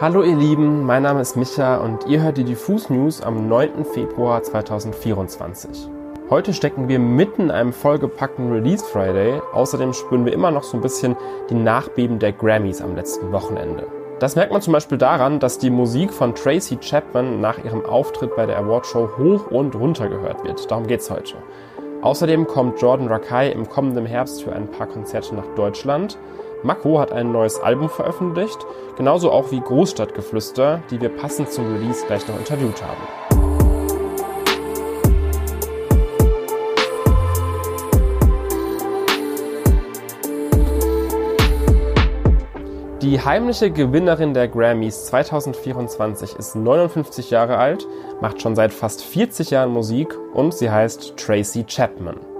Hallo ihr Lieben, mein Name ist Micha und ihr hört die Diffus News am 9. Februar 2024. Heute stecken wir mitten in einem vollgepackten Release Friday. Außerdem spüren wir immer noch so ein bisschen die Nachbeben der Grammys am letzten Wochenende. Das merkt man zum Beispiel daran, dass die Musik von Tracy Chapman nach ihrem Auftritt bei der Awardshow hoch und runter gehört wird. Darum geht's heute. Außerdem kommt Jordan Rakai im kommenden Herbst für ein paar Konzerte nach Deutschland. Mako hat ein neues Album veröffentlicht, genauso auch wie Großstadtgeflüster, die wir passend zum Release gleich noch interviewt haben. Die heimliche Gewinnerin der Grammys 2024 ist 59 Jahre alt, macht schon seit fast 40 Jahren Musik und sie heißt Tracy Chapman.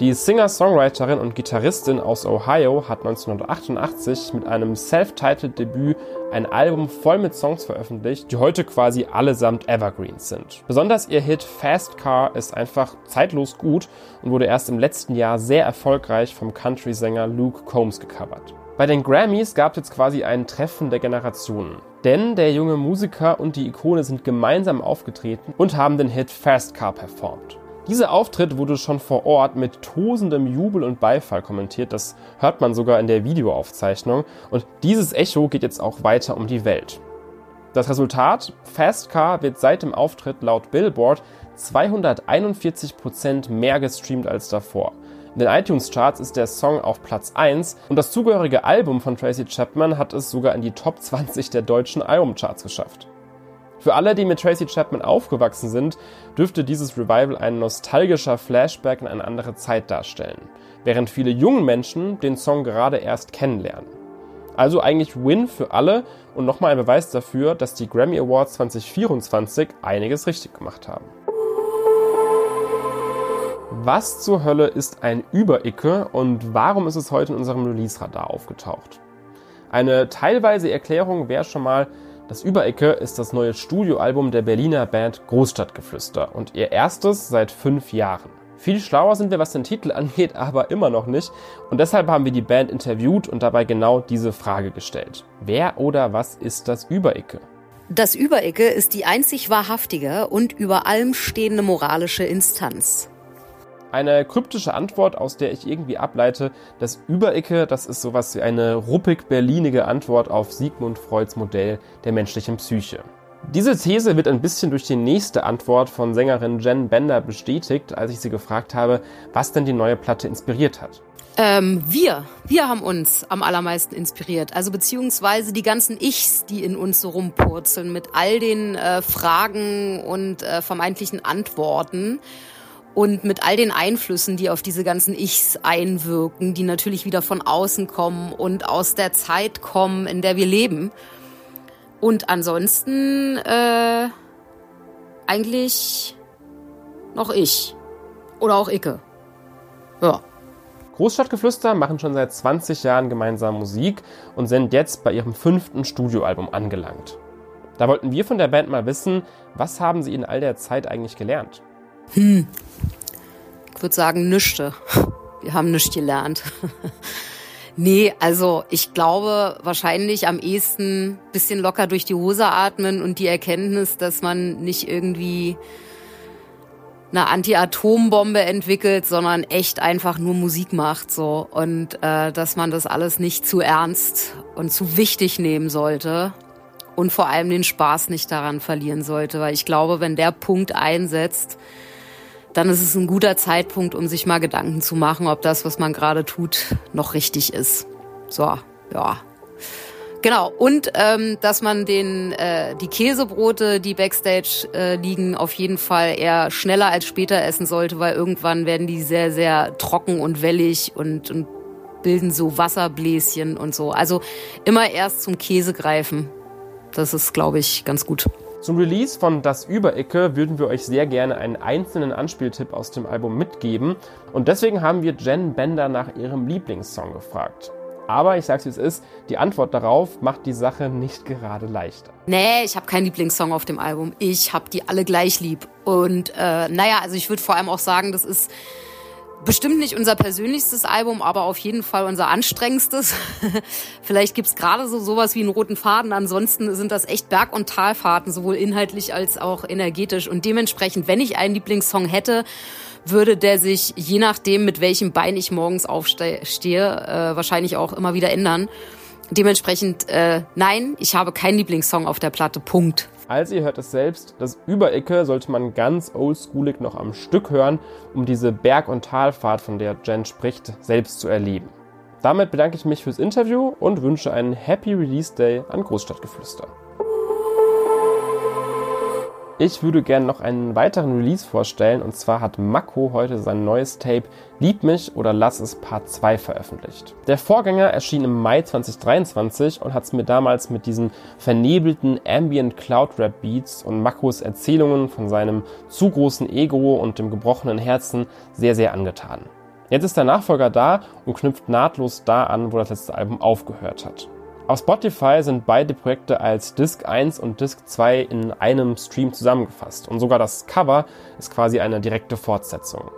Die Singer-Songwriterin und Gitarristin aus Ohio hat 1988 mit einem Self-Titled-Debüt ein Album voll mit Songs veröffentlicht, die heute quasi allesamt Evergreens sind. Besonders ihr Hit Fast Car ist einfach zeitlos gut und wurde erst im letzten Jahr sehr erfolgreich vom Country-Sänger Luke Combs gecovert. Bei den Grammys gab es jetzt quasi ein Treffen der Generationen. Denn der junge Musiker und die Ikone sind gemeinsam aufgetreten und haben den Hit Fast Car performt. Dieser Auftritt wurde schon vor Ort mit tosendem Jubel und Beifall kommentiert, das hört man sogar in der Videoaufzeichnung und dieses Echo geht jetzt auch weiter um die Welt. Das Resultat, Fast Car wird seit dem Auftritt laut Billboard 241% mehr gestreamt als davor. In den iTunes-Charts ist der Song auf Platz 1 und das zugehörige Album von Tracy Chapman hat es sogar in die Top 20 der deutschen Albumcharts geschafft. Für alle, die mit Tracy Chapman aufgewachsen sind, dürfte dieses Revival ein nostalgischer Flashback in eine andere Zeit darstellen, während viele jungen Menschen den Song gerade erst kennenlernen. Also eigentlich Win für alle und nochmal ein Beweis dafür, dass die Grammy Awards 2024 einiges richtig gemacht haben. Was zur Hölle ist ein Übericke und warum ist es heute in unserem Release-Radar aufgetaucht? Eine teilweise Erklärung wäre schon mal, das Übericke ist das neue Studioalbum der Berliner Band Großstadtgeflüster und ihr erstes seit fünf Jahren. Viel schlauer sind wir, was den Titel angeht, aber immer noch nicht. Und deshalb haben wir die Band interviewt und dabei genau diese Frage gestellt. Wer oder was ist das Übericke? Das Übericke ist die einzig wahrhaftige und über allem stehende moralische Instanz. Eine kryptische Antwort, aus der ich irgendwie ableite, das Überecke, das ist sowas wie eine ruppig-berlinige Antwort auf Sigmund Freuds Modell der menschlichen Psyche. Diese These wird ein bisschen durch die nächste Antwort von Sängerin Jen Bender bestätigt, als ich sie gefragt habe, was denn die neue Platte inspiriert hat. Ähm, wir, wir haben uns am allermeisten inspiriert. Also beziehungsweise die ganzen Ichs, die in uns so rumpurzeln mit all den äh, Fragen und äh, vermeintlichen Antworten und mit all den Einflüssen, die auf diese ganzen Ichs einwirken, die natürlich wieder von außen kommen und aus der Zeit kommen, in der wir leben. Und ansonsten äh, eigentlich noch ich. Oder auch Icke. Ja. Großstadtgeflüster machen schon seit 20 Jahren gemeinsam Musik und sind jetzt bei ihrem fünften Studioalbum angelangt. Da wollten wir von der Band mal wissen, was haben sie in all der Zeit eigentlich gelernt? Hm. Ich würde sagen, nüchte. Wir haben nichts gelernt. nee, also ich glaube wahrscheinlich am ehesten bisschen locker durch die Hose atmen und die Erkenntnis, dass man nicht irgendwie eine Anti-Atom-Bombe entwickelt, sondern echt einfach nur Musik macht so und äh, dass man das alles nicht zu ernst und zu wichtig nehmen sollte und vor allem den Spaß nicht daran verlieren sollte, weil ich glaube, wenn der Punkt einsetzt, dann ist es ein guter Zeitpunkt, um sich mal Gedanken zu machen, ob das, was man gerade tut, noch richtig ist. So, ja. Genau, und ähm, dass man den äh, die Käsebrote, die backstage äh, liegen, auf jeden Fall eher schneller als später essen sollte, weil irgendwann werden die sehr, sehr trocken und wellig und, und bilden so Wasserbläschen und so. Also immer erst zum Käse greifen. Das ist, glaube ich, ganz gut. Zum Release von Das Überecke würden wir euch sehr gerne einen einzelnen Anspieltipp aus dem Album mitgeben und deswegen haben wir Jen Bender nach ihrem Lieblingssong gefragt. Aber ich sag's wie es ist, die Antwort darauf macht die Sache nicht gerade leichter. Nee, ich habe keinen Lieblingssong auf dem Album. Ich habe die alle gleich lieb. Und äh, naja, also ich würde vor allem auch sagen, das ist Bestimmt nicht unser persönlichstes Album, aber auf jeden Fall unser anstrengendstes. Vielleicht gibt's gerade so sowas wie einen roten Faden. Ansonsten sind das echt Berg- und Talfahrten, sowohl inhaltlich als auch energetisch. Und dementsprechend, wenn ich einen Lieblingssong hätte, würde der sich, je nachdem, mit welchem Bein ich morgens aufstehe, äh, wahrscheinlich auch immer wieder ändern. Dementsprechend, äh, nein, ich habe keinen Lieblingssong auf der Platte. Punkt. Also ihr hört es selbst, das Überecke sollte man ganz oldschoolig noch am Stück hören, um diese Berg- und Talfahrt, von der Jen spricht, selbst zu erleben. Damit bedanke ich mich fürs Interview und wünsche einen Happy Release Day an Großstadtgeflüster. Ich würde gerne noch einen weiteren Release vorstellen und zwar hat Mako heute sein neues Tape Lieb mich oder lass es Part 2 veröffentlicht. Der Vorgänger erschien im Mai 2023 und hat es mir damals mit diesen vernebelten Ambient Cloud Rap Beats und Makos Erzählungen von seinem zu großen Ego und dem gebrochenen Herzen sehr sehr angetan. Jetzt ist der Nachfolger da und knüpft nahtlos da an, wo das letzte Album aufgehört hat. Auf Spotify sind beide Projekte als Disc 1 und Disc 2 in einem Stream zusammengefasst und sogar das Cover ist quasi eine direkte Fortsetzung.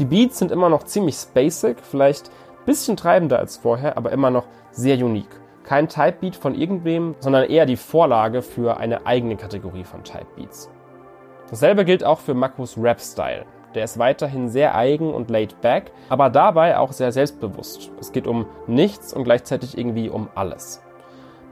Die Beats sind immer noch ziemlich spacig, vielleicht ein bisschen treibender als vorher, aber immer noch sehr unique. Kein Typebeat von irgendwem, sondern eher die Vorlage für eine eigene Kategorie von Typebeats. Dasselbe gilt auch für Makos Rap-Style. Der ist weiterhin sehr eigen und laid back, aber dabei auch sehr selbstbewusst. Es geht um nichts und gleichzeitig irgendwie um alles.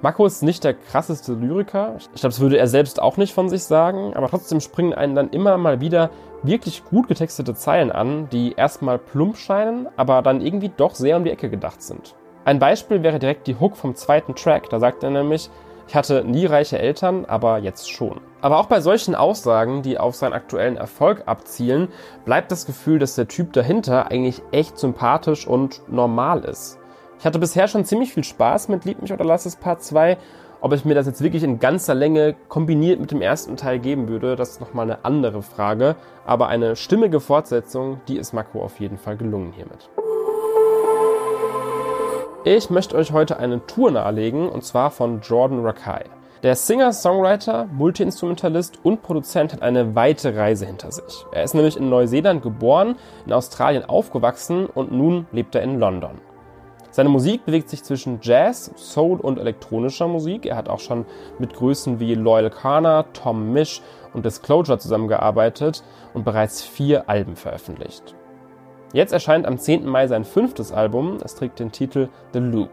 Mako ist nicht der krasseste Lyriker. Ich glaube, das würde er selbst auch nicht von sich sagen, aber trotzdem springen einen dann immer mal wieder wirklich gut getextete Zeilen an, die erstmal plump scheinen, aber dann irgendwie doch sehr um die Ecke gedacht sind. Ein Beispiel wäre direkt die Hook vom zweiten Track. Da sagt er nämlich, ich hatte nie reiche Eltern, aber jetzt schon. Aber auch bei solchen Aussagen, die auf seinen aktuellen Erfolg abzielen, bleibt das Gefühl, dass der Typ dahinter eigentlich echt sympathisch und normal ist. Ich hatte bisher schon ziemlich viel Spaß mit Lieb mich oder lass es Part 2. Ob ich mir das jetzt wirklich in ganzer Länge kombiniert mit dem ersten Teil geben würde, das ist nochmal eine andere Frage. Aber eine stimmige Fortsetzung, die ist Mako auf jeden Fall gelungen hiermit. Ich möchte euch heute eine Tour nahelegen, und zwar von Jordan Rakai. Der Singer, Songwriter, Multiinstrumentalist und Produzent hat eine weite Reise hinter sich. Er ist nämlich in Neuseeland geboren, in Australien aufgewachsen und nun lebt er in London. Seine Musik bewegt sich zwischen Jazz, Soul und elektronischer Musik. Er hat auch schon mit Größen wie Loyal Kana, Tom Misch und Disclosure zusammengearbeitet und bereits vier Alben veröffentlicht. Jetzt erscheint am 10. Mai sein fünftes Album. Es trägt den Titel The Loop.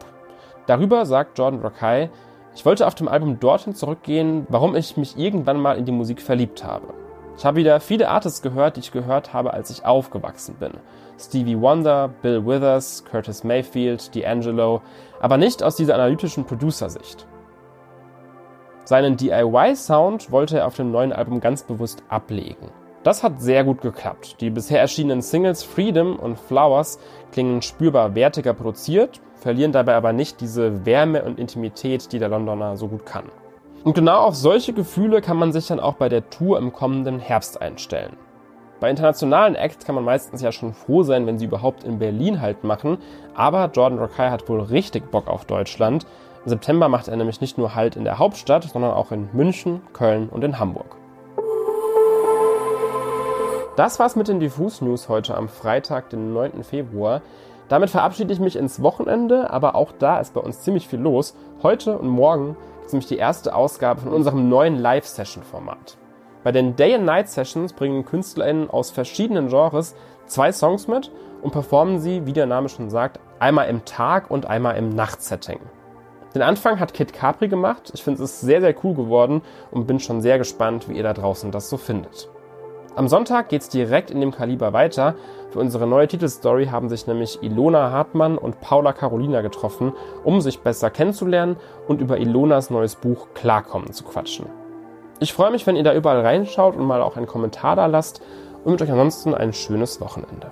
Darüber sagt Jordan Rakai, ich wollte auf dem Album dorthin zurückgehen, warum ich mich irgendwann mal in die Musik verliebt habe. Ich habe wieder viele Artists gehört, die ich gehört habe, als ich aufgewachsen bin. Stevie Wonder, Bill Withers, Curtis Mayfield, D'Angelo, aber nicht aus dieser analytischen Producer-Sicht. Seinen DIY-Sound wollte er auf dem neuen Album ganz bewusst ablegen. Das hat sehr gut geklappt. Die bisher erschienenen Singles Freedom und Flowers klingen spürbar wertiger produziert, verlieren dabei aber nicht diese Wärme und Intimität, die der Londoner so gut kann. Und genau auf solche Gefühle kann man sich dann auch bei der Tour im kommenden Herbst einstellen. Bei internationalen Acts kann man meistens ja schon froh sein, wenn sie überhaupt in Berlin halt machen, aber Jordan Rakai hat wohl richtig Bock auf Deutschland. Im September macht er nämlich nicht nur Halt in der Hauptstadt, sondern auch in München, Köln und in Hamburg. Das war's mit den Diffus News heute am Freitag, den 9. Februar. Damit verabschiede ich mich ins Wochenende, aber auch da ist bei uns ziemlich viel los. Heute und morgen ist nämlich die erste Ausgabe von unserem neuen Live-Session-Format. Bei den Day and Night Sessions bringen KünstlerInnen aus verschiedenen Genres zwei Songs mit und performen sie, wie der Name schon sagt, einmal im Tag und einmal im Nachtsetting. Den Anfang hat Kit Capri gemacht. Ich finde es sehr, sehr cool geworden und bin schon sehr gespannt, wie ihr da draußen das so findet. Am Sonntag geht's direkt in dem Kaliber weiter. Für unsere neue Titelstory haben sich nämlich Ilona Hartmann und Paula Carolina getroffen, um sich besser kennenzulernen und über Ilonas neues Buch Klarkommen zu quatschen. Ich freue mich, wenn ihr da überall reinschaut und mal auch einen Kommentar da lasst und wünsche euch ansonsten ein schönes Wochenende.